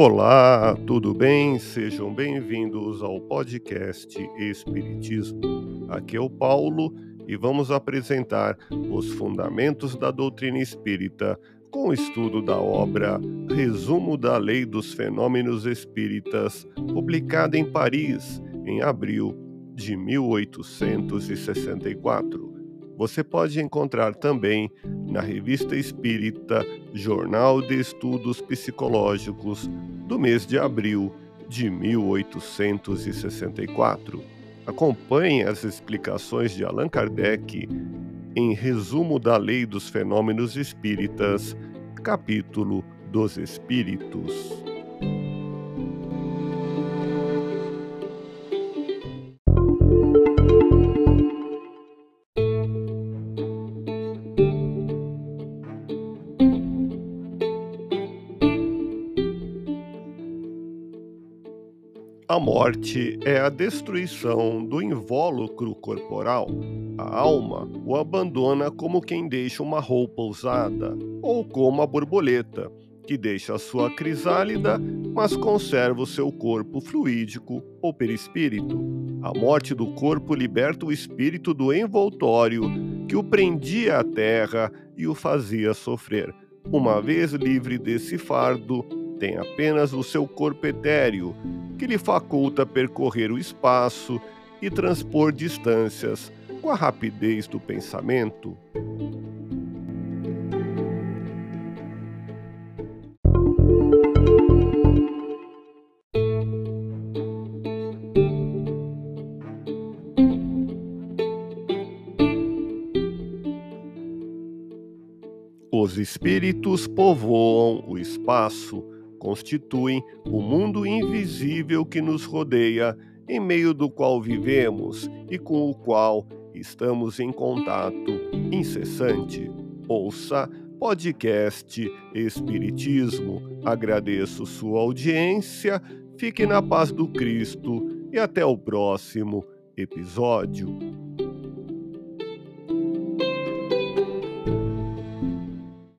Olá, tudo bem? Sejam bem-vindos ao podcast Espiritismo. Aqui é o Paulo e vamos apresentar os fundamentos da doutrina espírita com o estudo da obra Resumo da Lei dos Fenômenos Espíritas, publicada em Paris em abril de 1864. Você pode encontrar também na Revista Espírita Jornal de Estudos Psicológicos do mês de abril de 1864. Acompanhe as explicações de Allan Kardec em Resumo da Lei dos Fenômenos Espíritas, capítulo dos Espíritos. A morte é a destruição do invólucro corporal. A alma o abandona como quem deixa uma roupa usada, ou como a borboleta, que deixa a sua crisálida, mas conserva o seu corpo fluídico ou perispírito. A morte do corpo liberta o espírito do envoltório que o prendia à terra e o fazia sofrer. Uma vez livre desse fardo, tem apenas o seu corpo etéreo, que lhe faculta percorrer o espaço e transpor distâncias com a rapidez do pensamento. Os espíritos povoam o espaço constituem o mundo invisível que nos rodeia, em meio do qual vivemos e com o qual estamos em contato incessante. Ouça podcast Espiritismo. Agradeço sua audiência, fique na paz do Cristo e até o próximo episódio.